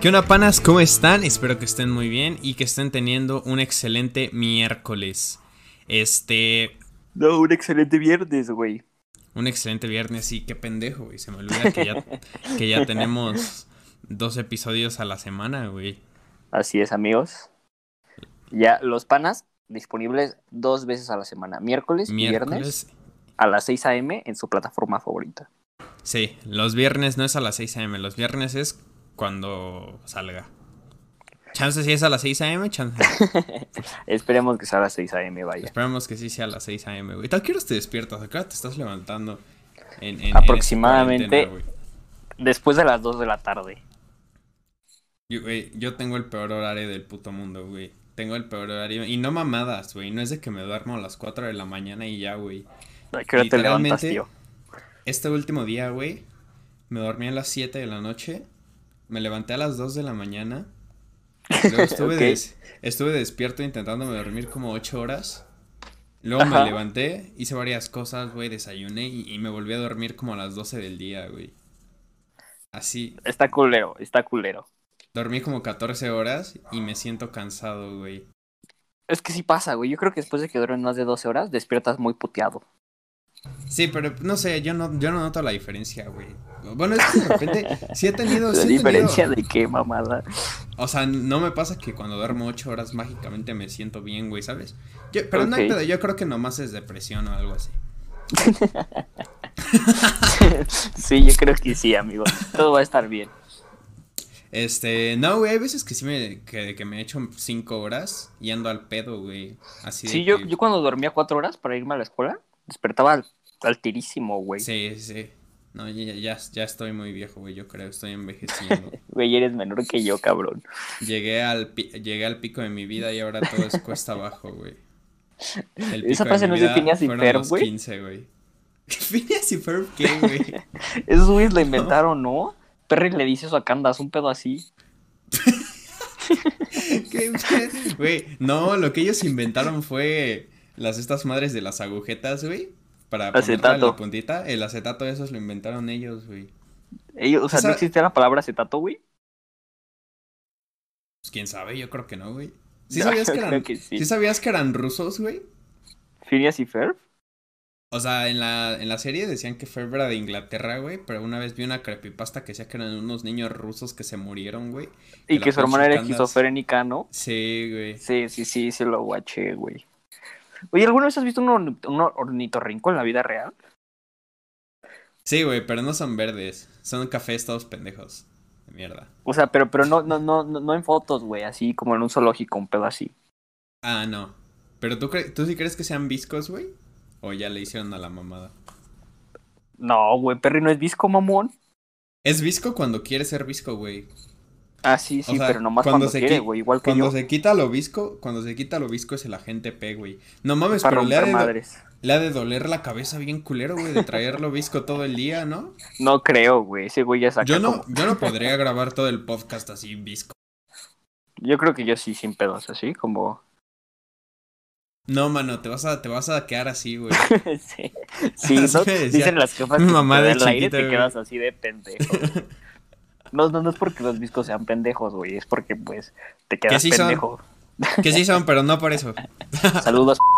¿Qué onda, panas? ¿Cómo están? Espero que estén muy bien y que estén teniendo un excelente miércoles. Este. No, un excelente viernes, güey. Un excelente viernes, sí, qué pendejo, güey. Se me olvida que ya, que ya tenemos dos episodios a la semana, güey. Así es, amigos. Ya, los panas disponibles dos veces a la semana, miércoles, y viernes, Miércoles. a las 6 a.m. en su plataforma favorita. Sí, los viernes no es a las 6 a.m., los viernes es cuando salga. Chance si es a las 6 a.m., chance. Esperemos que sea a las 6 a.m. vaya. Esperamos que sí sea a las 6 a.m., güey. ¿Tal qué horas te despiertas? Acá te estás levantando. En, en- en Aproximadamente- güey. Después de las 2 de la tarde. Yo, güey, yo tengo el peor horario del puto mundo, güey. Tengo el peor horario. Y no mamadas, güey. No es de que me duermo a las 4 de la mañana y ya, güey. ¿A qué hora te levantas, tío? Este último día, güey, me dormí a las 7 de la noche. Me levanté a las 2 de la mañana. Luego estuve, Ok. des- estuve despierto intentándome dormir como 8 horas. Luego Ajá. me levanté, hice varias cosas, güey, desayuné y, y me volví a dormir como a las 12 del día, güey. Así, Está culero, está culero. dormí como 14 horas y me siento cansado, güey. Es que sí pasa, güey. Yo creo que después de que duermen más de 12 horas, despiertas muy puteado. Sí, pero no sé, yo no, yo no noto la diferencia, güey. Bueno, es que de repente sí he tenido... ¿La sí he diferencia tenido- de qué, mamada? O sea, no me pasa que cuando duermo 8 horas mágicamente me siento bien, güey, ¿sabes? Yo- pero no hay pedo, yo creo que nomás es depresión o algo así. sí, yo creo que sí, amigo. Todo va a estar bien. Este, no, güey, hay veces que sí me, que, que me echo 5 horas y ando al pedo, güey. Así de Sí, yo, que- yo cuando dormía 4 horas para irme a la escuela, despertaba al, altirísimo, güey. Sí, sí. No, ya, ya, ya estoy muy viejo, güey, yo creo, estoy envejeciendo. Güey, eres menor que yo, cabrón. llegué, al pi- llegué al pico de mi vida y ahora todo es cuesta abajo, güey. Esa frase no es de Phineas y Ferb, güey. 15, güey. Phineas y Ferb, ¿qué, güey? Esos güeyes lo inventaron, ¿no? Perry le dice eso a Candace, un pedo así. ¿Qué, Güey, no, lo que ellos inventaron fue las estas madres de las agujetas, güey. Para Acetato. la puntita. El acetato, esos lo inventaron ellos, güey. Ellos, o sea, Esa- no existía la palabra acetato, güey. Pues quién sabe, yo creo que no, güey. ¿Sí No, sabías que eran, que sí. ¿sí sabías que eran rusos, güey? Phineas y Ferb. O sea, en la, en la serie decían que Ferb era de Inglaterra, güey, pero una vez vi una creepypasta que decía que eran unos niños rusos que se murieron, güey. Y que su hermana era esquizofrénica, ¿no? Sí, güey. Sí, sí, sí, se lo guaché, güey. Oye, ¿alguna vez has visto un, orni- un ornitorrinco en la vida real? Sí, güey, pero no son verdes. Son cafés todos pendejos. De mierda. O sea, pero, pero no, no, no, no no en fotos, güey, así como en un zoológico, un pedo así. Ah, no. Pero tú, cre- tú sí crees que sean viscos, güey? O ya le hicieron a la mamada. No, güey, Perry no es visco, mamón. Es visco cuando quiere ser visco, güey. Ah, sí, sí, O sea, pero nomás cuando cuando, se quiere, qui- güey, igual que Cuando yo. se quita lo visco, cuando se quita lo visco es el agente P, güey. No mames, para pero le ha, de, madres. le ha de doler la cabeza bien culero, güey, de traerlo visco todo el día, ¿no? No creo, güey, ese güey ya saca Yo no, como- yo no podría grabar todo el podcast así visco. Yo creo que yo sí, sin pedos, así, como... No, mano, te vas a, te vas a quedar así, güey. sí, sí ¿no? Dicen las jefas que mamá te de el aire chiquito, te quedas así de pendejo. No, no, no es porque los viscos sean pendejos, güey, es porque, pues, te quedas sí son. pendejo. Que sí son, pero no por eso. Saludos.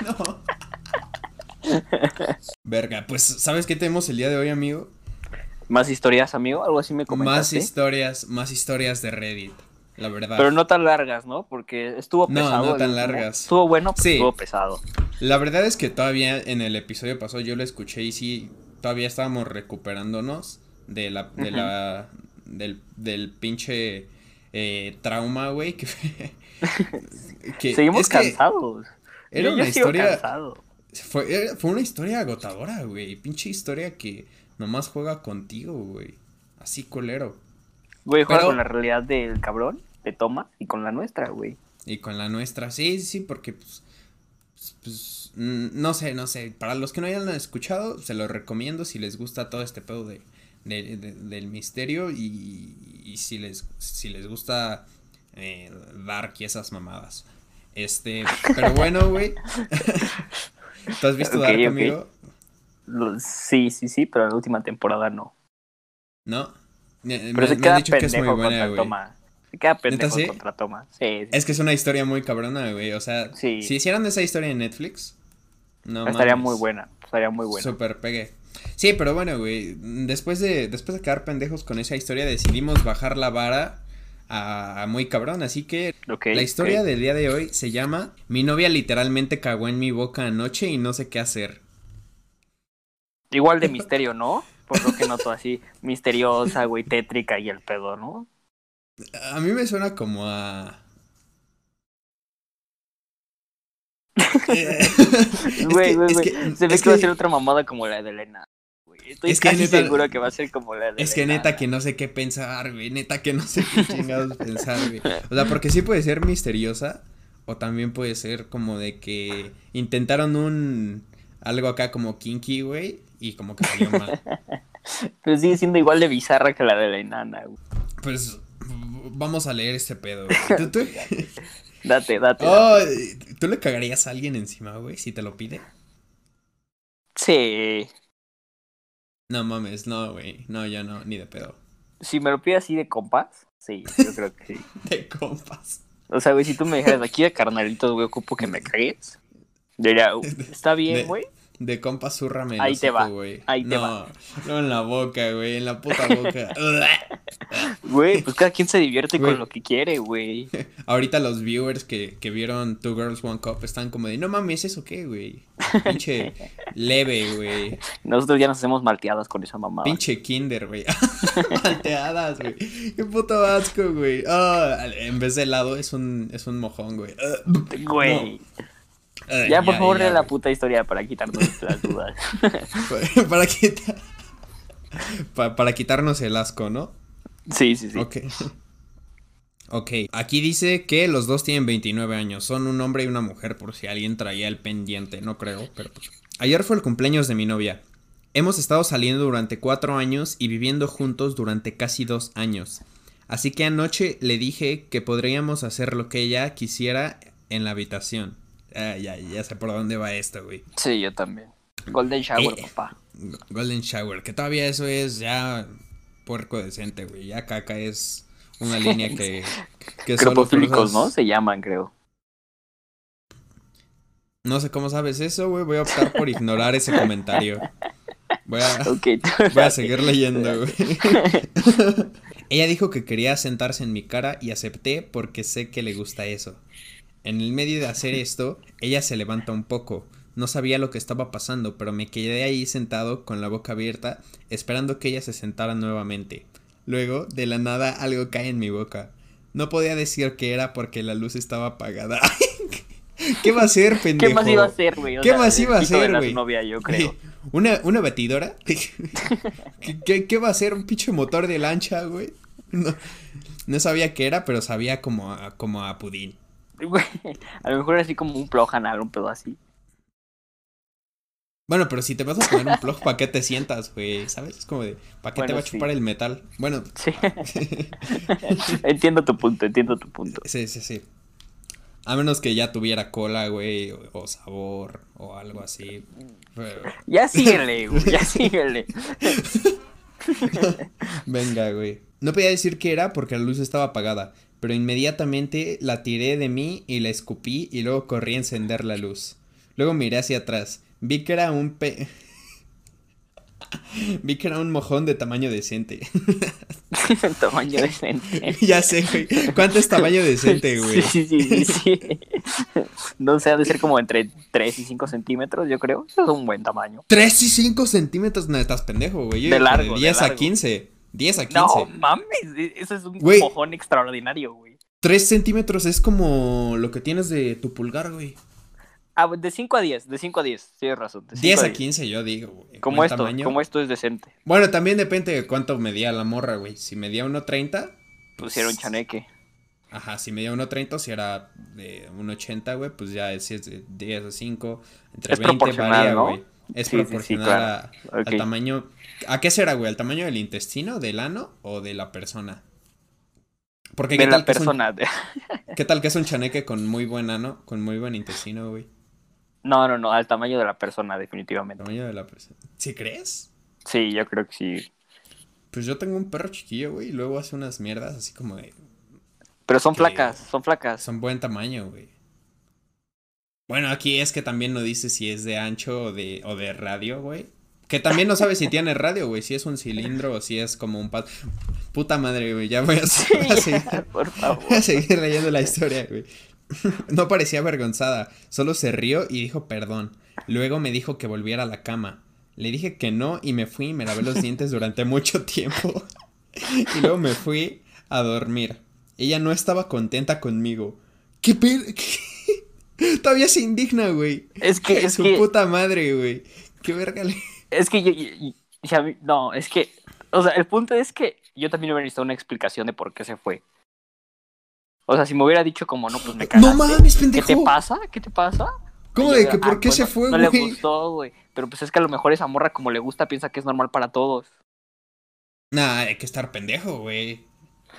No. Verga, pues, ¿sabes qué tenemos el día de hoy, amigo? Más historias, amigo, algo así me Más comentaste. historias, más historias de Reddit, la verdad. Pero no tan largas, ¿no? Porque estuvo No, pesado. no el tan largas. Estuvo bueno, pero Sí. estuvo pesado. La verdad es que todavía en el episodio pasado yo lo escuché y sí, todavía estábamos recuperándonos de la, de la, del, del pinche eh, trauma, güey, que, que Seguimos que cansados. Era Yo- una yo historia, cansado. fue, era- fue una historia agotadora, güey, pinche historia que nomás juega contigo, güey, así colero. Güey, juega Pero- con la realidad del cabrón, de Toma, y con la nuestra, güey. Y con la nuestra, sí, sí, porque pues, pues, mm, no sé, no sé, para los que no hayan escuchado, se los recomiendo si les gusta todo este pedo de, de- de- del misterio y, y si les si les gusta eh, Dark y esas mamadas. Este, pero bueno, güey. ¿Tú has visto Ok, Dark? Lo- sí, sí, sí, pero la última temporada no. ¿No? Me, Pero se me queda han dicho que es muy buena, güey. toma. Se queda pendejo contra. Sí, sí. Es que es una historia muy cabrona, güey. O sea, Sí. si hicieran esa historia en Netflix, no estaría mames. muy buena. Estaría muy buena. Super pegue. Sí, pero bueno, güey. Después de, después de quedar pendejos con esa historia, decidimos bajar la vara a, a muy cabrón. Así que la historia del día de hoy se llama Mi novia literalmente cagó en mi boca anoche y no sé qué hacer. Igual de misterio, ¿no? Por lo que noto así. Misteriosa, güey, tétrica y el pedo, ¿no? A mí me suena como a. Eh, Güey, que- güey, güey. que- Se ve que va a que- ser otra mamada como la de Elena. güey. Estoy Es que casi neta- seguro que va a ser como la de Es que neta que no sé qué pensar, güey. Neta que no sé qué chingados pensar, güey. O sea, porque sí puede ser misteriosa. O también puede ser como de que intentaron un. Algo acá como kinky, güey. Y como que salió mal. Pero sigue siendo igual de bizarra que la de la enana, güey. Pues. Vamos a leer este pedo, güey. ¿Tú, tú? Date, date. Oh, ¿Tú le cagarías a alguien encima, güey? Si te lo pide. Sí. No mames, no, güey. No, yo no, ni de pedo. Si me lo pide así de compas, sí, yo creo que sí. De compas. O sea, güey, si tú me dijeras aquí de carnalitos, güey, ocupo que me cagues. Yo diría, "Uh, está De- bien, güey. De compas, zúrrame el Ahí te va, güey. ahí te no, va. No, en la boca, güey. En la puta boca. Güey, pues cada quien se divierte Güey. con lo que quiere, güey. Ahorita los viewers que, que vieron Two Girls One Cup están como de, no mames, ¿eso qué, güey? Pinche leve, güey. Nosotros ya nos hacemos malteadas con esa mamada. Pinche kinder, güey. Malteadas, güey. Qué puto asco, güey. Ah, en vez de helado es un, es un mojón, güey. Ah, Güey. Ya, por favor, lee la güey. puta historia para quitarnos las dudas. Para quitar... para quitarnos el asco, ¿no? Sí, sí, sí. Ok. Ok, aquí dice que los dos tienen 29 años, son un hombre y una mujer por si alguien traía el pendiente, no creo, pero pues. Ayer fue el cumpleaños de mi novia. Hemos estado saliendo durante cuatro años y viviendo juntos durante casi dos años. Así que anoche le dije que podríamos hacer lo que ella quisiera en la habitación. Ah, ya, ya sé por dónde va esto, güey. Sí, yo también. Golden Shower, Eh. papá. Golden Shower, que todavía eso es ya puerco decente, güey. Ya caca es una línea que... que Cropofílicos, cosas- ¿no? Se llaman, creo. No sé cómo sabes eso, güey. Voy a optar por ignorar ese comentario. Voy a, voy a seguir leyendo, güey. Ella dijo que quería sentarse en mi cara y acepté porque sé que le gusta eso. En el medio de hacer esto, ella se levanta un poco. No sabía lo que estaba pasando, pero me quedé ahí sentado con la boca abierta, esperando que ella se sentara nuevamente. Luego, de la nada, algo cae en mi boca. No podía decir qué era porque la luz estaba apagada. ¿Qué va a ser, pendejo? ¿Qué más iba a hacer, güey? O ¿Qué sea, más iba a la güey? novia, yo creo. ¿Una, una batidora? ¿Qué, qué, qué va a ser? ¿Un pinche motor de lancha, güey? No, no sabía qué era, pero sabía como a, como a pudín. Güey, a lo mejor era así como un plug anal, un pedo así. Bueno, pero si te vas a poner un plug, ¿para qué te sientas, güey? ¿Sabes? Es como de, ¿para qué te va a chupar el metal? Bueno, Sí. entiendo tu punto, entiendo tu punto. sí, sí, sí. A menos que ya tuviera cola, güey, o, o sabor, o algo así. Pero- Ya síguele, güey, ya síguele. Venga, güey. No podía decir qué era porque la luz estaba apagada, pero inmediatamente la tiré de mí y la escupí y luego corrí a encender la luz. Luego miré hacia atrás. Vi que era un pe... Vi que era un mojón de tamaño decente. Tamaño decente. ya sé, güey. ¿Cuánto es tamaño decente, güey? Sí, sí, sí, sí. No sé, ha de ser como entre 3 y 5 centímetros, yo creo. Eso es un buen tamaño. 3 y 5 centímetros, no estás pendejo, güey. Yo De largo, de 10 a largo. 15. 10 a 15. No mames, e- eso es un Güey. mojón extraordinario, güey. 3 centímetros es como lo que tienes de tu pulgar, güey. Ah, de 5 a 10, de 5 a 10, tienes razón. de 5 10 a 10. 15, yo digo, güey. Como esto, tamaño. como esto es decente. Bueno, también depende de cuánto medía la morra, güey. Si medía 1.30. Pusieron chaneque. Ajá, si medía 1.30 o si era de 1.80, güey, pues ya si es de 10 a 5, entre Es 20 proporcional, varía, ¿no? güey. Es Sí, sí, sí, proporcional claro. a- Ok. al tamaño. ¿A qué será, güey? ¿Al tamaño del intestino, del ano o de la persona? Porque De ¿qué la tal, que es un- persona. ¿qué tal que es un chaneque con muy buen ano, con muy buen intestino, güey? No, no, no, al tamaño de la persona, definitivamente. Tamaño de la persona. ¿Sí crees? Sí, yo creo que sí. Pues yo tengo un perro chiquillo, güey, y luego hace unas mierdas así como de... Pero son Que- flacas, son flacas. Son buen tamaño, güey. Bueno, aquí es que también no dice si es de ancho o de, o de radio, güey. Que también no sabe si tiene radio, güey. Si es un cilindro o si es como un pad. Puta madre, güey. Ya voy a, Sí, voy a seguir, por favor. voy a seguir leyendo la historia, güey. No parecía avergonzada. Solo se rió y dijo perdón. Luego me dijo que volviera a la cama. Le dije que no y me fui y me lavé los dientes durante mucho tiempo. Y luego me fui a dormir. Ella no estaba contenta conmigo. ¿Qué qué? Todavía se indigna, güey. Es que, es Su que, puta madre, güey. Qué verga le... es que yo, no, es que, o sea, el punto es que yo también hubiera necesitado una explicación de por qué se fue. O sea, si me hubiera dicho como, no, pues me cagaste. No mames, ¿Qué pendejo. te pasa? ¿Qué te pasa? ¿Cómo de que por "Ah, qué pues se fue, No le güey? gustó, güey. Pero pues es que a lo mejor esa morra como le gusta piensa que es normal para todos. Nah, hay que estar pendejo, güey.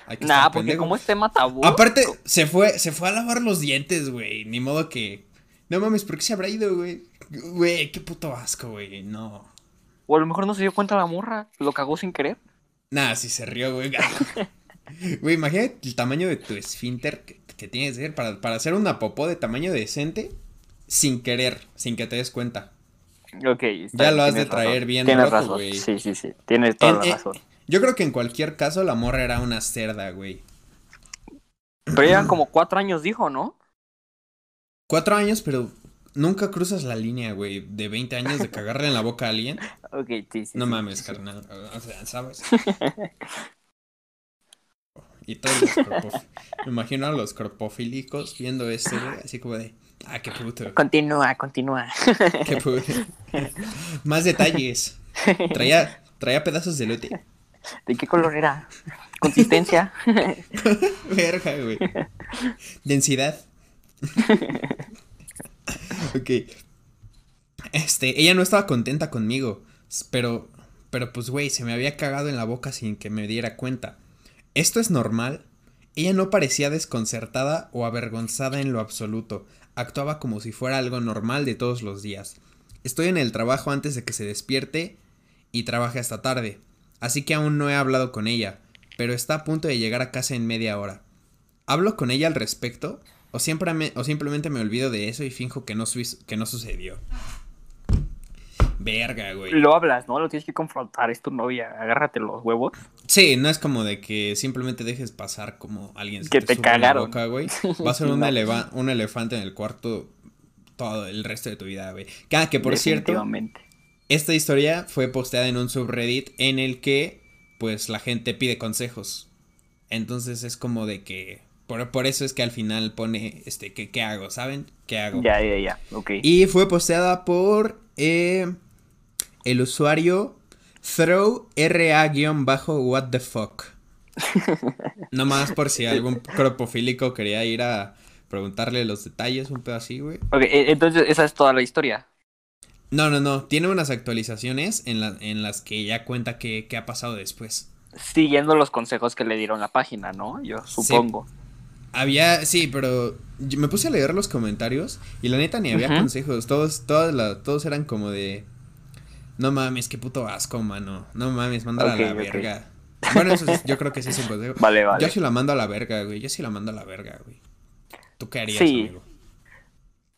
Hay que Nah, estar porque pendejo. como es tema tabú. Aparte, se fue, se fue a lavar los dientes, güey. Ni modo que. No mames, ¿por qué se habrá ido, güey? Güey, qué puto asco, güey. No. O a lo mejor no se dio cuenta la morra. Lo cagó sin querer. Nah, sí se rió, güey. Güey, imagínate el tamaño de tu esfínter que, que tienes que ser para, para hacer una popó de tamaño decente sin querer, sin que te des cuenta. Ok. está Ya lo has de traer razón. bien Tienes rojo, razón. güey. Sí, sí, sí. Tienes toda En- la en- razón. Yo creo que en cualquier caso la morra era una cerda, güey. Pero eran como cuatro años, dijo, ¿no? Cuatro años, pero nunca cruzas la línea, güey, de 20 años de cagarle en la boca a alguien. Ok, sí, sí. No sí, mames, sí. carnal. O sea, ¿sabes? Y todos los Me imagino a los corpofílicos viendo esto, así como de. Ah, qué puto. Continúa, continúa. Qué puto. Más detalles. Traía, traía pedazos de lote. ¿De qué color era? Consistencia. Verga, güey. Densidad. ok. Este, ella no estaba contenta conmigo. Pero, pero pues, güey, se me había cagado en la boca sin que me diera cuenta. ¿Esto es normal? Ella no parecía desconcertada o avergonzada en lo absoluto. Actuaba como si fuera algo normal de todos los días. Estoy en el trabajo antes de que se despierte y trabaje hasta tarde. Así que aún no he hablado con ella, pero está a punto de llegar a casa en media hora. ¿Hablo con ella al respecto? ¿O, siempre o simplemente me olvido de eso y finjo que no, que no sucedió? Verga, güey. Lo hablas, ¿no? Lo tienes que confrontar. Es tu novia. Agárrate los huevos. Sí, no es como de que simplemente dejes pasar como alguien se Que te en la boca, güey. Va a ser un, No. eleva- un elefante en el cuarto todo el resto de tu vida, güey. Que, ah, que por cierto, esta historia fue posteada en un subreddit en el que, pues, la gente pide consejos. Entonces es como de que, por, por eso es que al final pone, este, que, ¿qué hago? ¿Saben? ¿Qué hago? Ya, ya, ya. Ok. Y fue posteada por eh, el usuario throw ra-what the fuck. Nomás por si algún cropofílico quería ir a preguntarle los detalles, un pedo así, güey. Ok, e- entonces esa es toda la historia. No, no, no. Tiene unas actualizaciones en, la- en las que ya cuenta qué qué ha pasado después. Siguiendo los consejos que le dieron la página, ¿no? Yo supongo. Había, sí, pero yo me puse a leer los comentarios y la neta ni había consejos. Todos, todas la- todos eran como de. No mames, qué puto asco, mano. No mames, mándala a la verga. Bueno, eso sí, yo creo que sí es un consejo. Vale, vale. Yo sí la mando a la verga, güey. Yo sí la mando a la verga, güey. ¿Tú qué harías, Sí. amigo?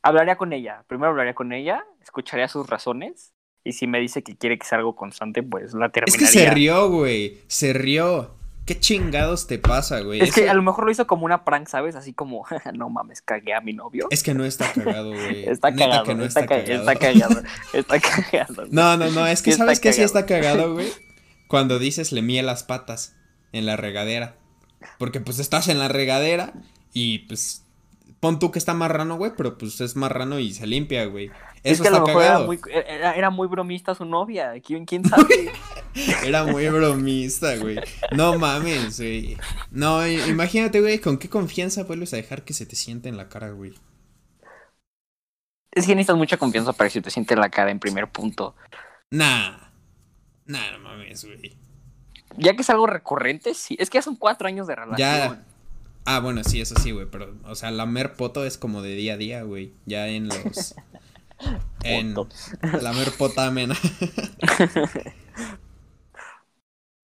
Hablaría con ella. Primero hablaría con ella, escucharía sus razones. Y si me dice que quiere que sea algo constante, pues la Es terminaría. que se rió, güey. Se rió. ¿Qué chingados te pasa, güey? Es que a lo mejor lo hizo como una prank, ¿sabes? Así como, no mames, cagué a mi novio. Es que no está cagado, güey. Está Neta cagado, que no está, está, ca- cagado. está cagado, está cagado. No, no, no, es que sabes que sí está cagado, güey. Cuando dices le mía las patas en la regadera. Porque pues estás en la regadera y pues pon tú que está marrano, güey, pero pues es marrano y se limpia, güey. Es Eso que a lo mejor era muy, era, era muy bromista su novia. ¿Quién, quién sabe? Era muy bromista, güey. No mames, güey. No, imagínate, güey, con qué confianza vuelves a dejar que se te siente en la cara, güey. es que necesitas mucha confianza para que se te siente la cara en primer punto. Nah. Nah, no mames, güey. Ya que es algo recurrente, sí. Es que ya son cuatro años de relación. Ya. Ah, bueno, sí, eso sí, güey, pero, o sea, lamer poto es como de día a día, güey. Ya en los. En. Lamer potamen.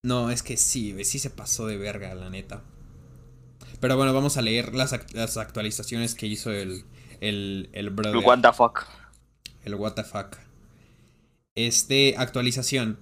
No, es que sí, sí se pasó de verga, la neta. Pero bueno, vamos a leer las, act- las actualizaciones que hizo el, el, el brother. El what the fuck. El what the fuck. Este, actualización.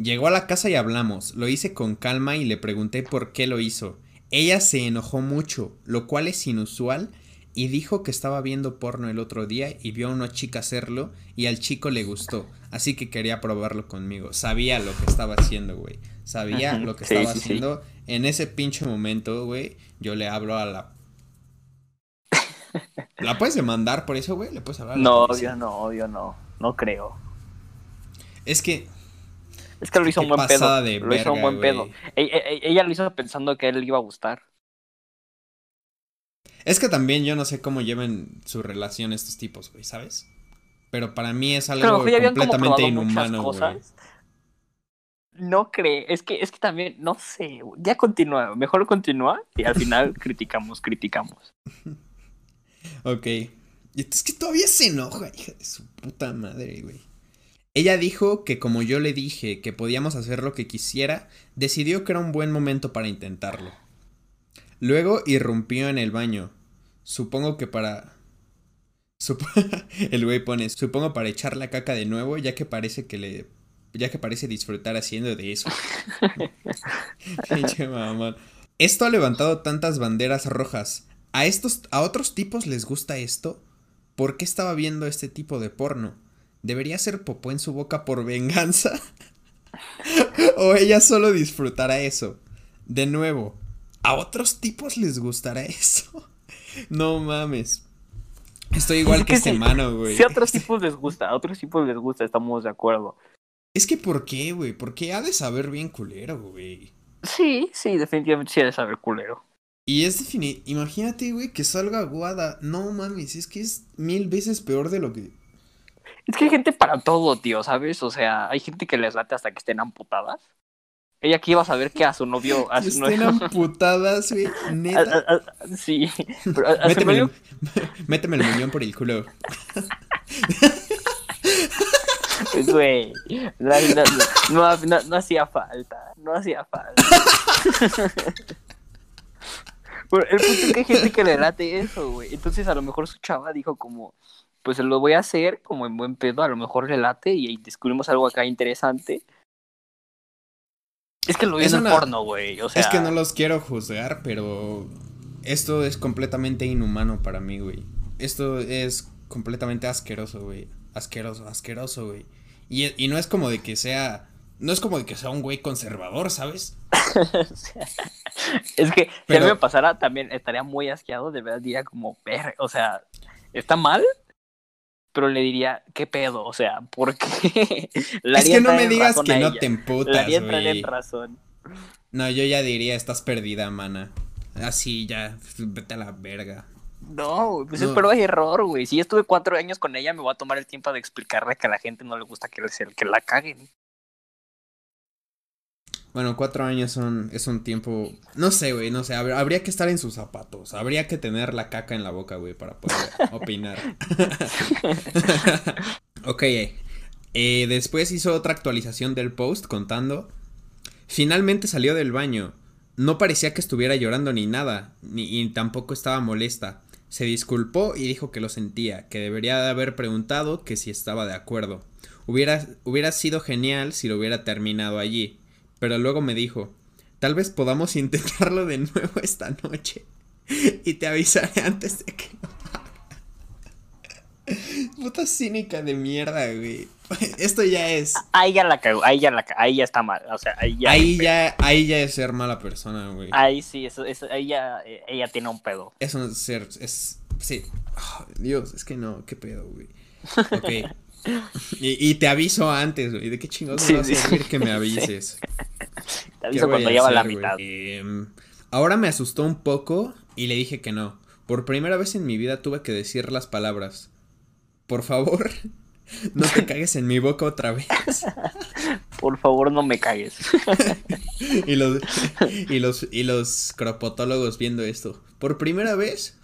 Llegó a la casa y hablamos. Lo hice con calma y le pregunté por qué lo hizo. Ella se enojó mucho, lo cual es inusual, y dijo que estaba viendo porno el otro día y vio a una chica hacerlo y al chico le gustó, así que quería probarlo conmigo. Sabía lo que estaba haciendo, güey. Sabía lo que sí, estaba sí, sí. haciendo. En ese pinche momento, güey, yo le hablo a la... ¿La puedes demandar por eso, güey? ¿Le puedes hablar a la No, policía? obvio no, obvio no. No creo. Es que Es que lo hizo un buen pedo. de lo hizo un buen güey. pedo. E- e- e- Ella lo hizo pensando que a él le iba a gustar. Es que también yo no sé cómo lleven su relación estos tipos, güey, ¿sabes? Pero para mí es algo completamente inhumano, güey. No cree, es que, es que también, no sé, ya continúa, mejor continúa y al final criticamos, criticamos. Ok. Es que todavía se enoja, hija de su puta madre, güey. Ella dijo que como yo le dije que podíamos hacer lo que quisiera, decidió que era un buen momento para intentarlo. Luego irrumpió en el baño. Supongo que para... Sup- el güey pone, supongo para echar la caca de nuevo, ya que parece que le... Ya que parece disfrutar haciendo de eso. Pinche mamón. Esto ha levantado tantas banderas rojas. ¿A estos, a otros tipos les gusta esto? ¿Por qué estaba viendo este tipo de porno? ¿Debería ser popó en su boca por venganza? ¿O ella solo disfrutará eso? De nuevo, ¿a otros tipos les gustará eso? No mames. Estoy igual Es que, que este mano, güey. Si a otros tipos les gusta, a otros tipos les gusta, estamos de acuerdo. Es que ¿por qué, güey? Porque ha de saber bien culero, güey. Sí, sí, definitivamente sí ha de saber culero. Y es definir, imagínate, güey, que salga aguada. No mames, es que es mil veces peor de lo que... Es que hay gente para todo, tío, ¿sabes? O sea, hay gente que les late hasta que estén amputadas. Ella aquí iba a saber que a su novio... A Que su estén novio amputadas, güey. Neta. a- a- sí, pero a, a su Méteme el, méteme el muñón por el culo. Güey, no, no, no, no- no hacía falta, no hacía falta. Pero el punto es que hay gente que le late eso, güey. Entonces a lo mejor su chava dijo como, pues lo voy a hacer como en buen pedo, a lo mejor le late y ahí descubrimos algo acá interesante. Es que lo vi Es en el porno, güey. O sea, Es que no los quiero juzgar, pero esto es completamente inhumano para mí, güey. Esto es completamente asqueroso, güey. Asqueroso, asqueroso, güey. Y, y no es como de que sea... No es como de que sea un güey conservador, ¿sabes? es que si a mí me pasara también estaría muy asqueado, de verdad diría como, "Ver", o sea, está mal, pero le diría, ¿qué pedo? O sea, ¿por qué? La es que no me digas que no te emputas, güey. razón. No, yo ya diría, estás perdida, mana. Así ya, vete a la verga. No, pues es No. prueba y error, güey. Si yo estuve cuatro años con ella, me voy a tomar el tiempo de explicarle que a la gente no le gusta que, les- que la caguen. Bueno, cuatro años son, es un tiempo, no sé, güey, no sé, hab- habría que estar en sus zapatos, habría que tener la caca en la boca, güey, para poder opinar. ok, eh, después hizo otra actualización del post contando, finalmente salió del baño, no parecía que estuviera llorando ni nada, ni y tampoco estaba molesta. Se disculpó y dijo que lo sentía, que debería de haber preguntado que si estaba de acuerdo. Hubiera, hubiera sido genial si lo hubiera terminado allí. Pero luego me dijo, tal vez podamos intentarlo de nuevo esta noche. Y te avisaré antes de que lo haga". Puta cínica de mierda, güey. Esto ya es. Ahí ya la cagó, ahí ya la ahí ya está mal. O sea, ahí ya. Ahí ya, ahí ya es ser mala persona, güey. Ahí sí, eso, eso, ahí ya, eh, ella tiene un pedo. Es un ser, es, sí. Ah, Dios, es que no, qué pedo, güey. Ok. Y, y te aviso antes, güey. ¿De qué chingados Sí, me va a sí. servir que me avises? Te ¿Qué aviso cuando lleva la mitad. Em, ahora me asustó un poco y le dije que no. Por primera vez en mi vida tuve que decir las palabras. Por favor, no te cagues en mi boca otra vez. Por favor, no me cagues. Y los, y los, y los cropotólogos viendo esto. Por primera vez,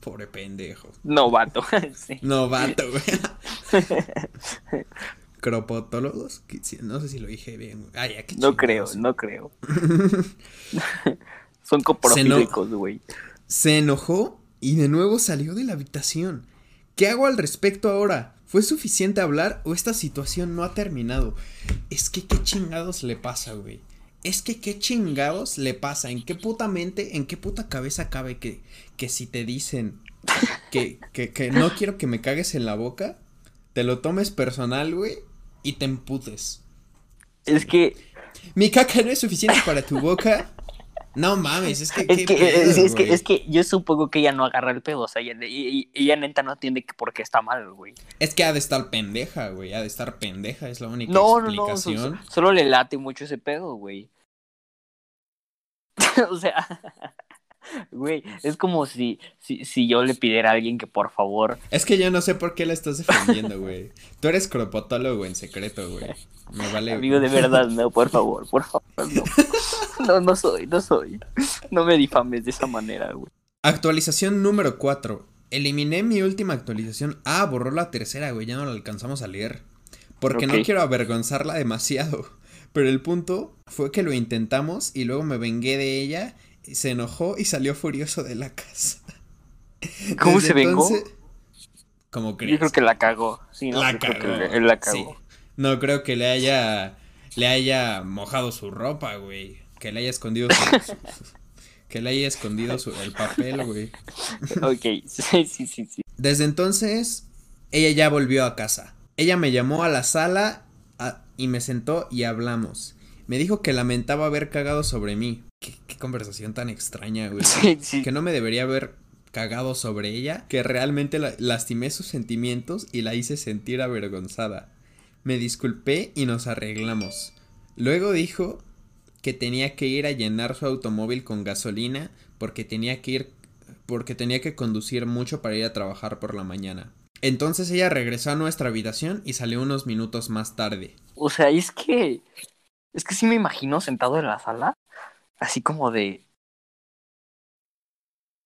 pobre pendejo. No, vato. sí. Novato, güey. No sé si lo dije bien. Ay, qué no creo, no creo. Son coprofílicos, güey. Se enojó y de nuevo salió de la habitación. ¿Qué hago al respecto ahora? ¿Fue suficiente hablar o esta situación no ha terminado? Es que qué chingados le pasa, güey. Es que qué chingados le pasa. ¿En qué puta mente, en qué puta cabeza cabe que, que si te dicen que, que, que no quiero que me cagues en la boca, te lo tomes personal, güey, y te emputes? Es que... Mi caca no es suficiente para tu boca. No mames, es que. Es que, es, que, es que yo supongo que ella no agarra el pedo, o sea, ella, ella, neta no entiende que por qué está mal, güey. Es que ha de estar pendeja, güey, ha de estar pendeja, es la única no, explicación. No, no, solo le late mucho ese pedo, güey. o sea, güey, es como si, si, si yo le pidiera a alguien que por favor. Es que yo no sé por qué la estás defendiendo, güey. Tú eres cropotólogo en secreto, güey. Me vale. Amigo, de verdad, no, por favor, por favor, no. No, no soy, no soy. No me difames de esa manera, güey. Actualización número 4. Eliminé mi última actualización. Ah, borró la tercera, güey. Ya no la alcanzamos a leer. Porque no quiero avergonzarla demasiado. Pero el punto fue que lo intentamos y luego me vengué de ella. Se enojó y salió furioso de la casa. ¿Cómo se vengó? ¿Cómo crees? Yo creo que la cagó. Sí, no, la cagó. él la cagó. No creo que le haya le haya mojado su ropa, güey. Que le haya escondido su, que le haya escondido su, el papel, güey. Ok, sí, sí, sí, sí. Desde entonces, ella ya volvió a casa. Ella me llamó a la sala y me sentó y hablamos. Me dijo que lamentaba haber cagado sobre mí. Qué, conversación tan extraña, güey. Sí, sí. Que no me debería haber cagado sobre ella, que realmente lastimé sus sentimientos y la hice sentir avergonzada. Me disculpé y nos arreglamos. Luego dijo que tenía que ir a llenar su automóvil con gasolina porque tenía que ir porque tenía que conducir mucho para ir a trabajar por la mañana. Entonces ella regresó a nuestra habitación y salió unos minutos más tarde. O sea, es que es que sí me imagino sentado en la sala, así como de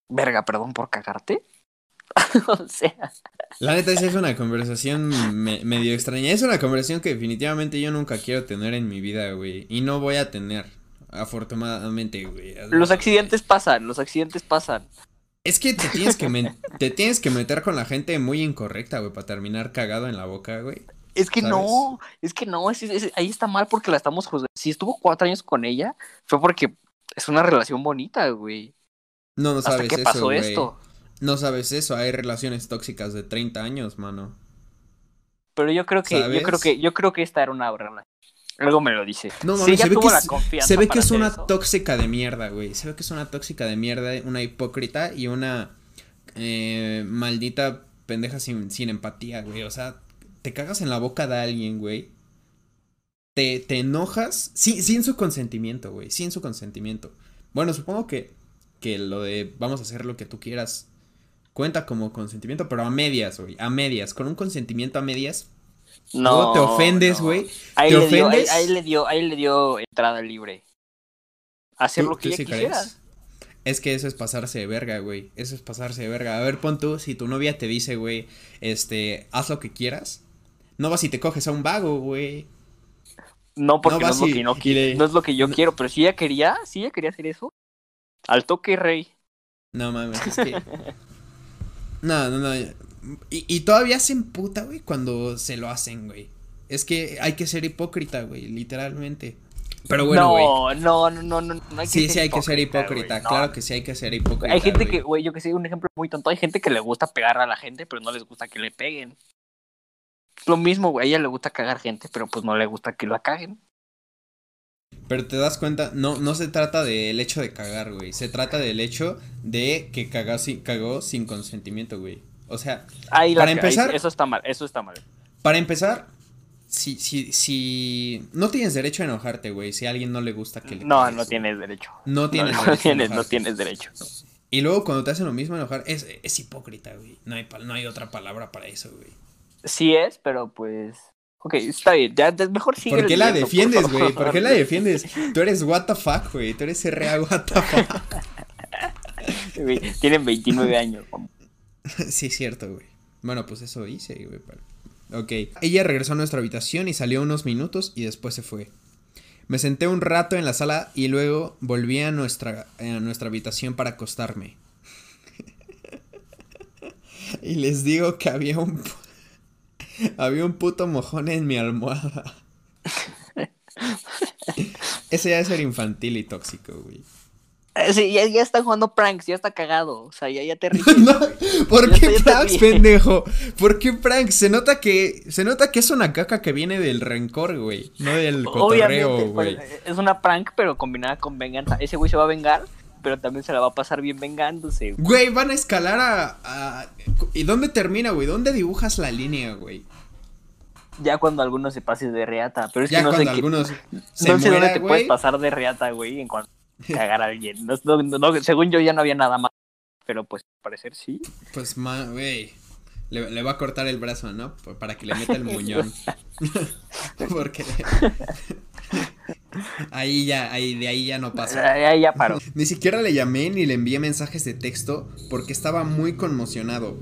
verga, perdón por cagarte. o sea. La neta, esa es una conversación medio extraña. Es una conversación que definitivamente yo nunca quiero tener en mi vida, güey. Y no voy a tener, afortunadamente, güey. Los accidentes pasan, los accidentes pasan. Es que te tienes que, te tienes que meter con la gente muy incorrecta, güey, para terminar cagado en la boca, güey. Es que no, es que no, ahí está mal porque la estamos juzgando. Si estuvo cuatro años con ella, fue porque es una relación bonita, güey. No, no sabes ¿Hasta qué pasó esto? No sabes eso, hay relaciones tóxicas de 30 años, mano. Pero yo creo que, yo creo que, yo creo que esta era una relación. Algo me lo dice. No, mano, se, ve que se ve que es una tóxica de mierda, güey. Se ve que es una tóxica de mierda, una hipócrita y una eh, maldita pendeja sin, sin empatía, güey. O sea, te cagas en la boca de alguien, güey. Te, te enojas sí, sin su consentimiento, güey. Sin su consentimiento. Bueno, supongo que, que lo de vamos a hacer lo que tú quieras cuenta como consentimiento, pero a medias, güey, a medias, con un consentimiento a medias. No. te ofendes, güey. Ahí, le dio, ahí, le dio, ahí le dio entrada libre. Hacer lo que ella Es que eso es pasarse de verga, güey. Eso es pasarse de verga. A ver, pon tú, si tu novia te dice, güey, este, haz lo que quieras. No vas y te coges a un vago, güey. No, porque no, es lo que no, no es lo que yo quiero, pero si ella quería, si ella quería hacer eso, al toque rey. No mames, es que No, no, no. Y, y todavía se emputa, güey, cuando se lo hacen, güey. Es que hay que ser hipócrita, güey, literalmente. Pero bueno, güey. No, no, no, no, no, hay que Sí, sí hay que ser hipócrita, claro que sí hay que ser hipócrita. Hay gente que, güey, yo que sé, un ejemplo muy tonto, hay gente que le gusta pegar a la gente, pero no les gusta que le peguen. Lo mismo, güey, a ella le gusta cagar gente, pero pues no le gusta que la caguen. Pero te das cuenta, no, no se trata del hecho de cagar, güey. Se trata del hecho de que cagó, cagó sin consentimiento, güey. O sea, para empezar. eso está mal, eso está mal. Para empezar, si, si, si. No tienes derecho a enojarte, güey. Si a alguien no le gusta que le. No, no tienes derecho. No tienes no, derecho. Tienes, no tienes derecho. Y luego cuando te hacen lo mismo enojar, es, es hipócrita, güey. No hay, no hay otra palabra para eso, güey. Sí es, pero pues. Ok, está bien, ya mejor sigue. ¿Por qué la defiendes, güey? ¿Por, qué la defiendes? Tú eres what the fuck, güey. Tú eres RA what the fuck. Tienen 29 años. sí, es cierto, güey. Bueno, pues eso hice, güey. Ok. Ella regresó a nuestra habitación y salió unos minutos y después se fue. Me senté un rato en la sala y luego volví a nuestra, a nuestra habitación para acostarme. y les digo que había un... había un puto mojón en mi almohada. Ese ya es ser infantil y tóxico, güey. Eh, Sí, ya, ya está jugando pranks, ya está cagado. O sea, ya, ya te ríes. No, ¿Por qué pranks, pendejo? ¿Por qué pranks? Se nota que se nota que es una caca que viene del rencor, güey, no del cotorreo, Obviamente, güey. pues, es una prank, pero combinada con venganza. Ese güey se va a vengar, pero también se la va a pasar bien vengándose. güey. Güey, van a escalar a, a- ¿Y dónde termina, güey? ¿Dónde dibujas la línea, güey? Ya cuando alguno se pase de reata. Pero es Ya que no sé, cuando qué- algunos se no sé dónde te güey. puedes pasar de reata, güey, en cuanto a cagar a alguien. No, no- no- según yo ya no había nada más. Pero pues al parecer sí. Pues, ma, güey. Le, le va a cortar el brazo, ¿no? Para que le meta el muñón. Porque. Ahí ya, ahí, de ahí ya no pasa. Ya, ya paró. Ni siquiera le llamé ni le envié mensajes de texto porque estaba muy conmocionado.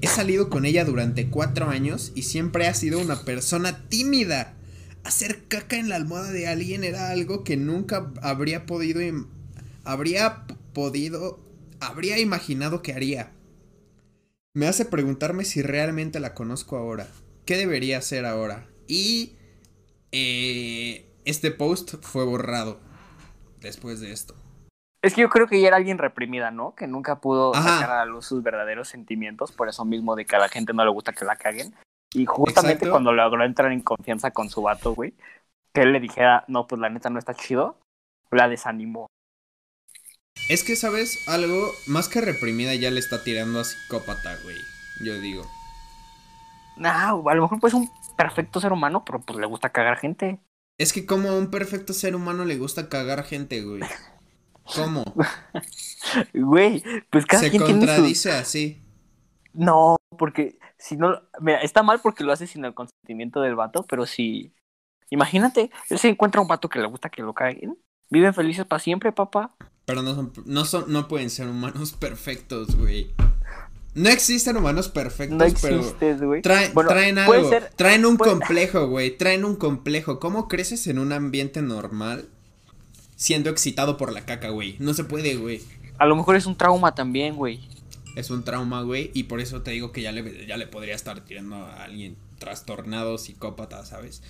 He salido con ella durante cuatro años y siempre ha sido una persona tímida. Hacer caca en la almohada de alguien era algo que nunca habría podido... habría podido... habría imaginado que haría. Me hace preguntarme si realmente la conozco ahora. ¿Qué debería hacer ahora? Y... eh, este post fue borrado después de esto. Es que yo creo que ella era alguien reprimida, ¿no? Que nunca pudo Ajá. sacar a luz sus verdaderos sentimientos, por eso mismo de que a la gente no le gusta que la caguen. Y justamente Exacto. cuando logró entrar en confianza con su vato, güey, que él le dijera, no, pues la neta no está chido, la desanimó. Es que, ¿sabes? Algo más que reprimida ya le está tirando a psicópata, güey. Yo digo. Nah, a lo mejor pues un perfecto ser humano, pero pues le gusta cagar gente. Es que como a un perfecto ser humano le gusta cagar gente, güey. ¿Cómo? Güey, pues cada Se quien tiene su... contradice así. No, porque si no... Mira, está mal porque lo hace sin el consentimiento del vato, pero si... Imagínate, él se encuentra un vato que le gusta que lo caguen. Viven felices para siempre, papá. Pero no son, no son, no pueden ser humanos perfectos, güey. No existen humanos perfectos, No pero existes, güey. traen, Bueno, traen puede algo. ser- traen un puede- complejo, güey. Traen un complejo. ¿Cómo creces en un ambiente normal siendo excitado por la caca, güey? No se puede, güey. A lo mejor es un trauma también, güey. es un trauma, güey, y por eso te digo que ya le, ya le podría estar tirando a alguien trastornado, psicópata, ¿sabes?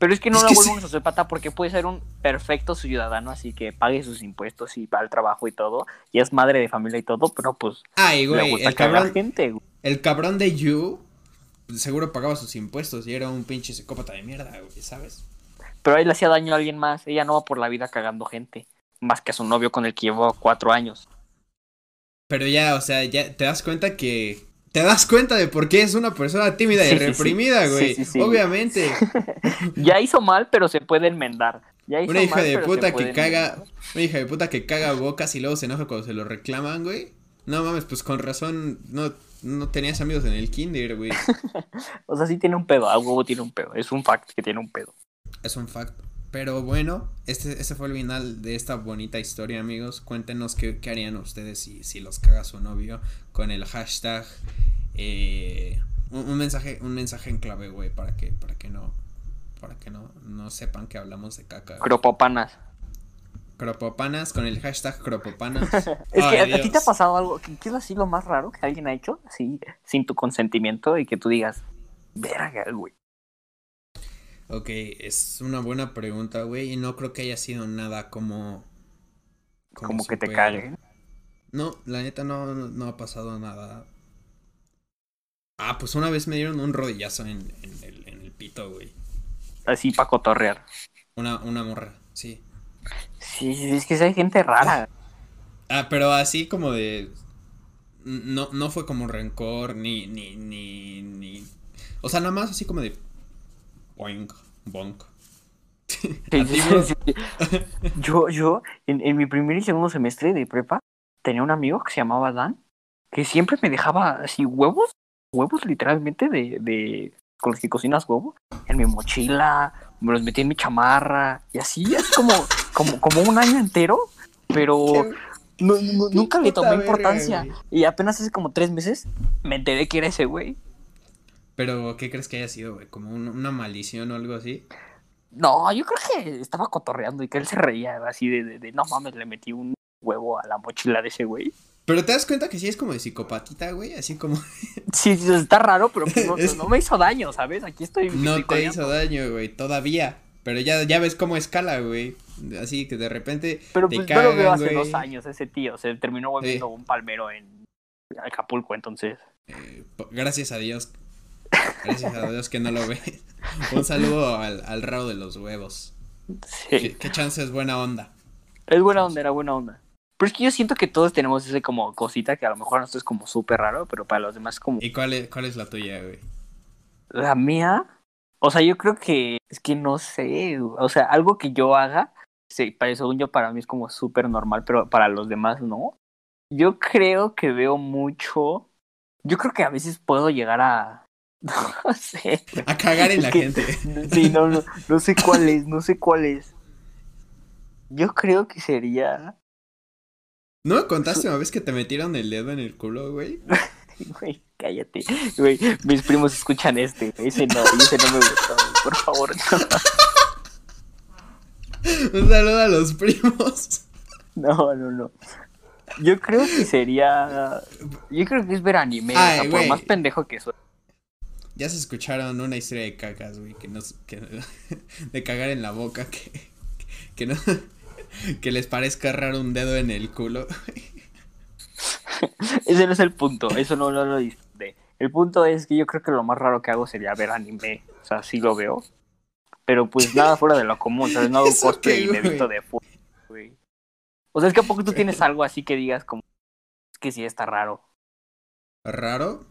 Pero es que no Es la que vuelvo sí. un sociopata porque puede ser un perfecto ciudadano, así que pague sus impuestos y va al trabajo y todo. Y es madre de familia y todo, pero pues Ay, le güey, gusta el cabrón, gente, güey. el cabrón de You seguro pagaba sus impuestos y era un pinche psicópata de mierda, güey, ¿sabes? Pero ahí le hacía daño a alguien más. Ella no va por la vida cagando gente. Más que a su novio con el que llevó cuatro años. Pero ya, o sea, ya te das cuenta que... Te das cuenta de por qué es una persona tímida y Sí, sí, sí. reprimida, güey. sí. Obviamente. Ya hizo mal, pero se puede enmendar. Ya hizo Una hija mal, de puta que caga... enmendar. Una hija de puta que caga bocas y luego se enoja cuando se lo reclaman, güey. No mames, pues con razón no, no tenías amigos en el kinder, güey. O sea, sí tiene un pedo. A huevo tiene un pedo. Es un fact que tiene un pedo. Es un fact. Pero bueno, este, este fue el final de esta bonita historia, amigos. Cuéntenos qué, qué harían ustedes si, si los caga su novio con el hashtag. eh, un, un mensaje, un mensaje en clave, güey, para que, para que no. Para que no, no sepan que hablamos de caca. Cropopanas. Cropopanas con el hashtag cropopanas. Es que a, a ti te ha pasado algo. ¿Qué, qué es así lo más raro que alguien ha hecho? Así, sin tu consentimiento y que tú digas, verga, güey. Ok, es una buena pregunta, güey. Y no creo que haya sido nada como. Como que te caguen. No, la neta no, no, ha pasado nada. Ah, pues una vez me dieron un rodillazo en, en el, en el pito, güey. Así para cotorrear. Una, una morra, sí. Sí, sí, es que hay gente rara. Ah, pero así como de. No, no fue como rencor, ni, ni, ni, ni. O sea, nada más así como de. Boing, bonk. Sí, ¿A sí, ti, bro? sí, sí. Yo, yo, en, en mi primer y segundo semestre de prepa, tenía un amigo que se llamaba Dan, que siempre me dejaba así huevos, huevos literalmente de, de con los que cocinas huevo, en mi mochila, me los metí en mi chamarra, y así, así como, como, como un año entero, pero no- no- nunca le tomé importancia. Y apenas hace como tres meses me enteré que era ese güey. Pero, ¿qué crees que haya sido, güey? ¿Como un- una maldición o algo así? No, yo creo que estaba cotorreando y que él se reía así de, de, de, no mames, le metí un huevo a la mochila de ese güey. Pero te das cuenta que sí es como de psicopatita, güey, así como Sí, está raro, pero pues no, Es- no me hizo daño, ¿sabes? Aquí estoy. no te hizo daño, güey, todavía. Pero ya, ya ves cómo escala, güey. Así que de repente Pero te pues no lo veo cagan, hace güey. dos años ese tío. Se terminó volviendo Sí. un palmero en Acapulco, entonces. Eh, gracias a Dios. Gracias a Dios que no lo ves. Un saludo al, al rabo de los huevos. Sí. ¿Qué, qué chance es buena onda? Es buena onda, era buena onda. Pero es que yo siento que todos tenemos ese como cosita que a lo mejor a nosotros es como súper raro, pero para los demás es como ¿Y cuál es, cuál es la tuya, güey? la mía. O sea, yo creo que es que no sé, o sea, algo que yo haga, sí, para según yo para mí es como súper normal, pero para los demás no. Yo creo que veo mucho. Yo creo que a veces puedo llegar a no sé. A cagar en la que- gente. Sí, no, no, no sé cuál es, no sé cuál es. Yo creo que sería. ¿No me contaste una vez que te metieron el dedo en el culo, güey? Güey, cállate. Güey, mis primos escuchan este. güey, Ese no, ese no me gustó. güey, Por favor, Un saludo a los primos. no. No, no, no. Yo creo que sería. Yo creo que es ver anime. o Ay, sea, por más pendejo que soy. Ya se escucharon una historia de cacas, güey, que nos que, de cagar en la boca que que no que les parezca raro un dedo en el culo. Ese no es el punto. Eso no, no lo disfruté. El punto es que yo creo que lo más raro que hago sería ver anime. O sea, sí lo veo. Pero pues nada fuera de lo común. ¿sabes? No hago un ¿Eso cosplay y me visto de güey. O sea, es que a poco tú tienes algo así que digas como. Es que sí está raro. ¿Raro?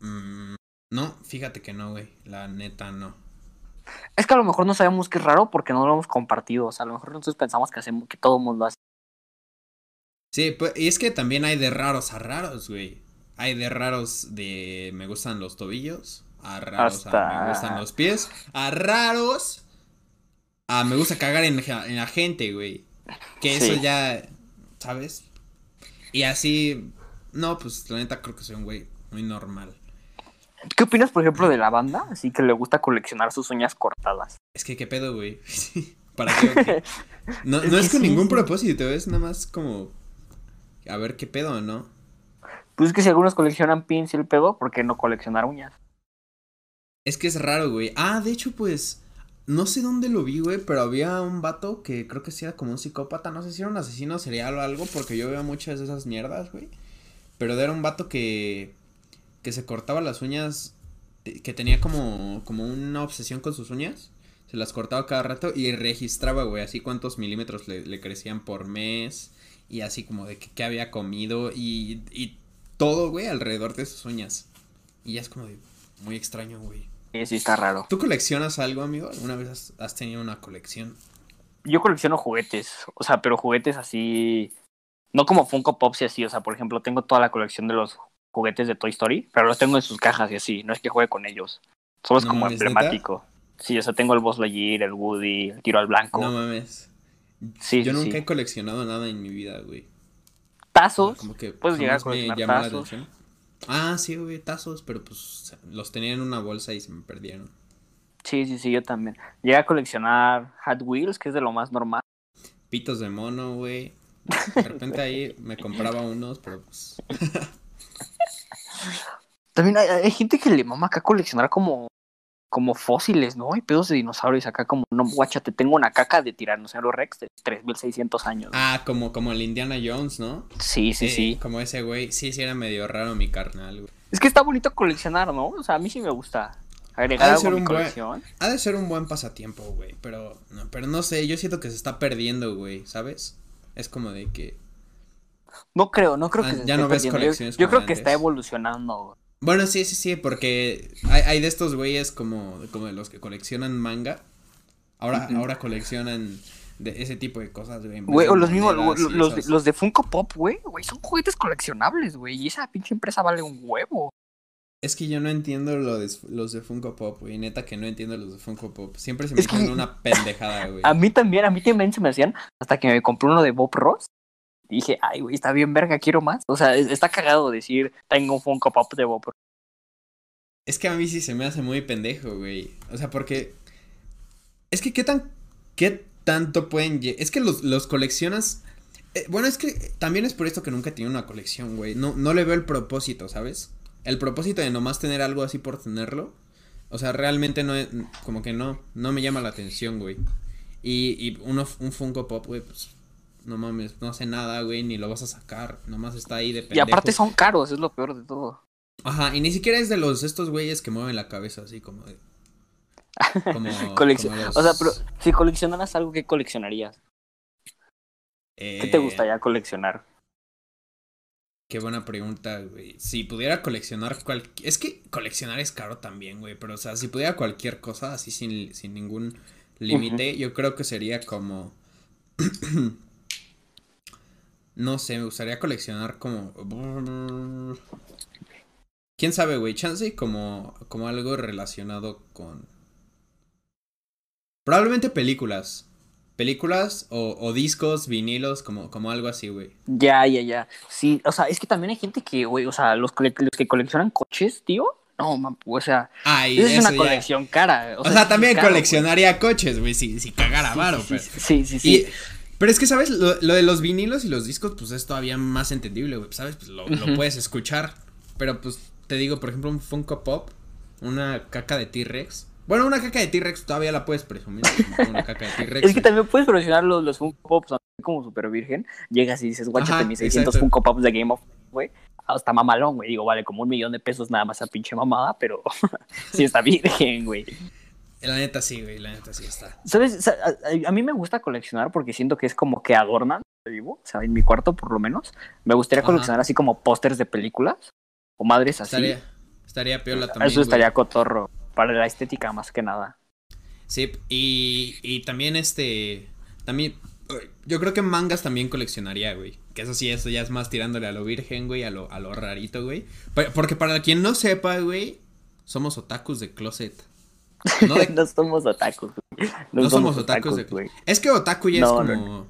Mm, no, fíjate que no, güey. La neta no. Es que a lo mejor no sabemos que es raro porque no lo hemos compartido. O sea, a lo mejor nosotros pensamos que hacemos que todo el mundo hace. Sí, pues, y es que también hay de raros a raros, güey. Hay de raros de me gustan los tobillos, a raros a me gustan los pies, a raros a me gusta cagar en, la gente, güey. Que eso ya, ¿sabes? Y así, no, pues la neta creo que soy un güey muy normal. ¿Qué opinas, por ejemplo, de la banda? Así que le gusta coleccionar sus uñas cortadas. Es que qué pedo, güey. ¿Para qué? No, Es con sí, ningún sí. propósito, es nada más como a ver qué pedo, ¿no? Pues es que si algunos coleccionan pins y el pedo, ¿por qué no coleccionar uñas? Es que es raro, güey. Ah, de hecho, pues. No sé dónde lo vi, güey, pero había un vato que creo que sí era como un psicópata. No sé si era un asesino serial o algo, porque yo veo muchas de esas mierdas, güey. Pero era un vato que. Que se cortaba las uñas. eh, Que tenía como. como una obsesión con sus uñas. Se las cortaba cada rato y registraba, güey, así cuántos milímetros le, le crecían por mes. Y así como de qué había comido. Y, y todo, güey, alrededor de sus uñas. Y ya es como de. Muy extraño, güey. Sí, sí, está raro. ¿Tú coleccionas algo, amigo? ¿Alguna vez has, has tenido una colección? Yo colecciono juguetes, o sea, pero juguetes así, no como Funko Pops y así, o sea, por ejemplo, tengo toda la colección de los juguetes de Toy Story, pero los tengo en sus cajas y así, no es que juegue con ellos, solo es No como mames, ¿neta? emblemático. Sí, o sea, tengo el Buzz Lightyear, el Woody, el tiro al blanco, No mames. Sí, Yo nunca sí. he coleccionado nada en mi vida, güey. tazos, Como que puedes llegar a me la tazos. atención. Ah, sí, güey, tazos, pero pues los tenía en una bolsa y se me perdieron. sí, sí, sí, yo también. Llegué a coleccionar Hot Wheels, que es de lo más normal. Pitos de mono, güey. De repente ahí me compraba unos, pero pues. También hay, hay gente que le mama acá coleccionar como, como fósiles, ¿no? Hay pedos de dinosaurios acá como, no, guacha, te tengo una caca de tiranosaurio rex de 3600 años. Ah, como, como el Indiana Jones, ¿no? Sí, sí, Eh, sí. Como ese güey. Sí, sí, era medio raro mi carnal, güey. Es que está bonito coleccionar, ¿no? O sea, a mí sí me gusta agregar algo ser a mi un buen- colección. Ha de ser un buen pasatiempo, güey. Pero no, pero no sé, yo siento que se está perdiendo, güey, ¿sabes? Es como de que. No creo, no creo Ah, que se ya esté no ves perdiendo. Yo- colecciones Yo, como creo que está evolucionando. Bueno, sí, sí, sí, porque hay, hay de estos güeyes como, como de los que coleccionan manga. Ahora, ahora coleccionan de ese tipo de cosas, güey. o los mismos, los, los, de Funko Pop, güey, güey, son juguetes coleccionables, güey. Y esa pinche empresa vale un huevo. Es que yo no entiendo lo de, los de Funko Pop, güey. Neta que no entiendo los de Funko Pop. Siempre se me que- hacen una pendejada, güey. A mí también, a mí también se me hacían hasta que me compré uno de Bob Ross. Dije, ay, güey, está bien verga, quiero más. O sea, es- está cagado decir, tengo un Funko Pop de Bob. Es que a mí sí se me hace muy pendejo, güey. O sea, porque. Es que qué tan. ¿Qué tanto pueden. Es que los, los coleccionas. Eh, bueno, es que también es por esto que nunca he tenido una colección, güey. No, no le veo el propósito, ¿sabes? El propósito de nomás tener algo así por tenerlo. O sea, realmente no es. Como que no. No me llama la atención, güey. Y, y uno, un Funko Pop, güey, pues. No mames, no hace nada, güey, ni lo vas a sacar. Nomás está ahí de pendejo. Y aparte son caros, es lo peor de todo. Ajá, y ni siquiera es de los estos güeyes que mueven la cabeza así como de. Como, O sea, pero si coleccionaras algo, ¿qué coleccionarías? ¿Qué te eh, gustaría coleccionar? Qué buena pregunta, güey. Si pudiera coleccionar cualquier... Es que coleccionar es caro también, güey. Pero, o sea, si pudiera cualquier cosa así sin, sin ningún límite, yo creo que sería como... no sé, me gustaría coleccionar como... ¿Quién sabe, güey? Chance como, como algo relacionado con... Probablemente películas. Películas o, discos, vinilos, como, como algo así, güey. Ya, ya, ya. Sí, o sea, es que también hay gente que, güey, o sea, los, los que coleccionan coches, tío. No, man, o sea, es una colección cara. O, sea, también coleccionaría coches, güey, si, si cagara varo. Sí, sí, sí, sí. Pero es que, ¿sabes? Lo, de los vinilos y los discos, pues es todavía más entendible, güey, ¿sabes? Pues lo, lo puedes escuchar. Pero pues te digo, por ejemplo, un Funko Pop, una caca de T-Rex. Bueno, una caca de T-Rex todavía la puedes presumir. Una caca de T-Rex. es que también puedes promocionar los, los Funko Pops como super virgen. Llegas y dices, guáchate mis 600 Funko Pops de Game of, güey. Hasta mamalón, güey. Digo, vale, como un millón de pesos nada más a pinche mamada, pero sí está virgen, güey. La neta sí, güey, la neta sí está. ¿Sabes? A, mí me gusta coleccionar porque siento que es como que adornan vivo, o sea, en mi cuarto por lo menos. Me gustaría coleccionar así como pósters de películas o madres así. Estaría, estaría piola también. Eso estaría cotorro, para la estética más que nada. Sí, y, y también este, también, yo creo que mangas también coleccionaría, güey. Que eso sí, eso ya es más tirándole a lo virgen, güey, a lo, a lo rarito, güey. Porque para quien no sepa, güey, somos otakus de closet. No, somos otakus. No, somos, otakus, de. Es que otaku ya es como...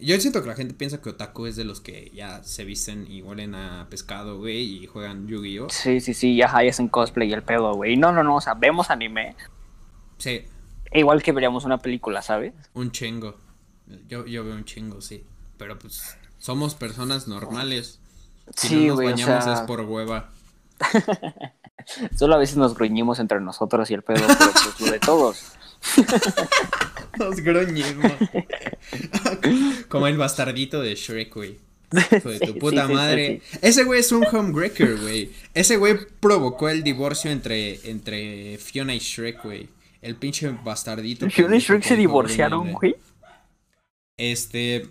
Yo siento que la gente piensa que otaku es de los que ya se visten y huelen a pescado, güey, y juegan Yu-Gi-Oh. Sí, sí, sí, ya hacen cosplay y el pedo, güey. No, no, no, o sea, vemos anime. Sí. igual que veríamos una película, ¿sabes? Un chingo. Yo, yo veo un chingo, sí. Pero pues somos personas normales. Si sí, no nos bañamos es por hueva. Solo a veces nos gruñimos entre nosotros y el pedo, pero pues lo de todos. Nos gruñimos. Como el bastardito de Shrek, güey. de tu puta madre. Ese güey es un homebreaker, güey. Ese güey provocó el divorcio entre, entre Fiona y Shrek, güey. El pinche bastardito. ¿Fiona y Shrek se divorciaron, güey? Este.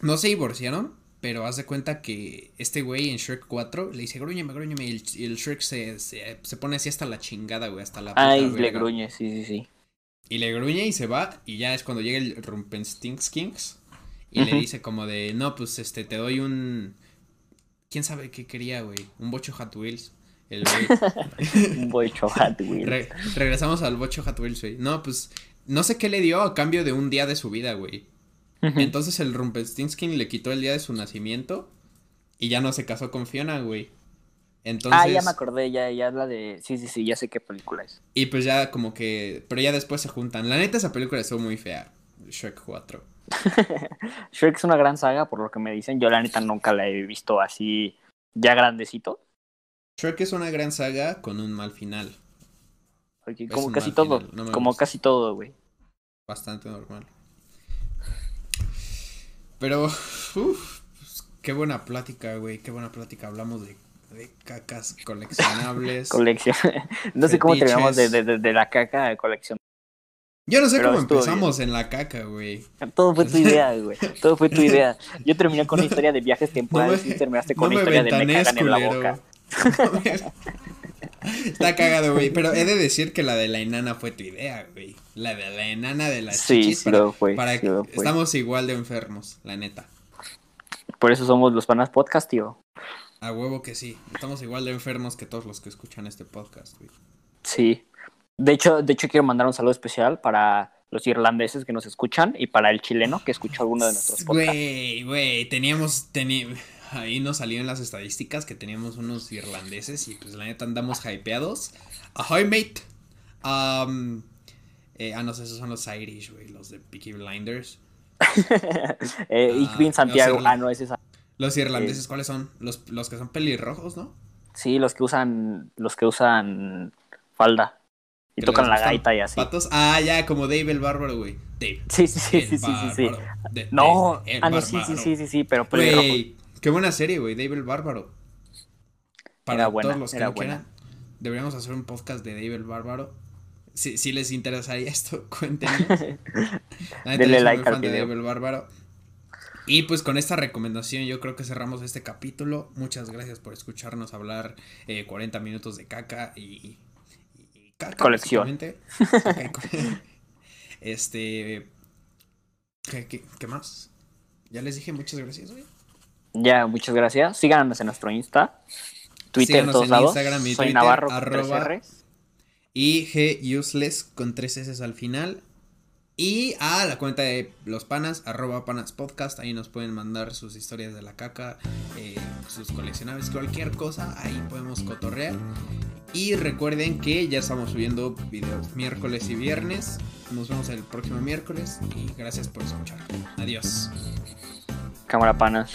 No se divorciaron, pero haz de cuenta que este güey en Shrek 4 le dice gruñeme, gruñeme. Y el, Shrek se, se, pone así hasta la chingada, güey. Hasta la puta Ay, le gruñe, sí, sí, sí. Y le gruñe y se va. Y ya es cuando llega el Rumpenstinskings. Y le dice como de, no, pues este, te doy un... ¿Quién sabe qué quería, güey? Un bocho Hot Wheels. El un bocho Hot Wheels. regresamos al bocho Hot Wheels, güey. No, pues no sé qué le dio a cambio de un día de su vida, güey. Entonces el Rumpelstiltskin le quitó el día de su nacimiento y ya no se casó con Fiona, güey. Entonces, ah, ya me acordé, ya, ya la de. Sí, sí, sí, ya sé qué película es. Y pues ya como que. Pero ya después se juntan. La neta, esa película estuvo muy fea. Shrek 4. Shrek es una gran saga, por lo que me dicen. Yo la neta nunca la he visto así ya grandecito. Shrek es una gran saga con un mal final. como casi todo. como casi todo, güey. Bastante normal. Pero, uff, qué buena plática, güey. Qué buena plática. Hablamos de, de cacas coleccionables. Colección. no sé cómo terminamos de, de, de, la caca de colección. Yo no sé cómo empezamos en la caca, güey. Todo fue tu idea, güey. Todo fue tu idea. Yo terminé con una historia de viajes temporales y terminaste con una historia de me cagan en la boca. Está cagado, güey. Pero he de decir que la de la enana fue tu idea, güey. La de la enana de las sí, chichis. Sí, para, fue, Estamos igual de enfermos, la neta. Por eso somos los panas podcast, tío. A huevo que sí. Estamos igual de enfermos que todos los que escuchan este podcast, güey. Sí. De hecho, de hecho quiero mandar un saludo especial para los irlandeses que nos escuchan y para el chileno que escuchó alguno de nuestros podcasts. Güey, güey, teníamos, ahí nos salieron las estadísticas que teníamos unos irlandeses y pues la neta andamos hypeados. Ahoy, mate. Um, eh, ah, no sé, esos son los Irish, güey, los de Peaky Blinders. eh, Ah, ich bin Santiago. Ah, no, ese es esa. Los irlandeses, ¿cuáles son? Los, los que son pelirrojos, ¿no? Sí, los que usan, los que usan falda. Y tocan la gaita y así. Patos. Ah, ya, como Dave el Bárbaro, güey. Dave. Sí, sí, sí, sí, sí, sí, No, ah, no, sí, sí, sí, sí, sí, pero pelirrojo. Qué buena serie, güey, Dave el Bárbaro. Para Era buena, todos los que era no buena. quieran, deberíamos hacer un podcast de Dave el Bárbaro. Si, si les interesaría esto, cuéntenos. Denle like al fan de video. Dave el Bárbaro. Y pues con esta recomendación yo creo que cerramos este capítulo. Muchas gracias por escucharnos hablar eh, 40 minutos de caca y, y caca. Colección. este... ¿qué, qué, qué más? Ya les dije muchas gracias, güey. Ya, muchas gracias. Síganos en nuestro Insta, Twitter, Síganos todos en lados. Instagram y Soy Twitter, Navarro arroba-. Y G Useless con tres S al final. Y a la cuenta de los panas, arroba panas podcast. Ahí nos pueden mandar sus historias de la caca, eh, sus coleccionables, cualquier cosa. Ahí podemos cotorrear. Y recuerden que ya estamos subiendo videos miércoles y viernes. Nos vemos el próximo miércoles. Y gracias por escuchar. Adiós. Cámara panas.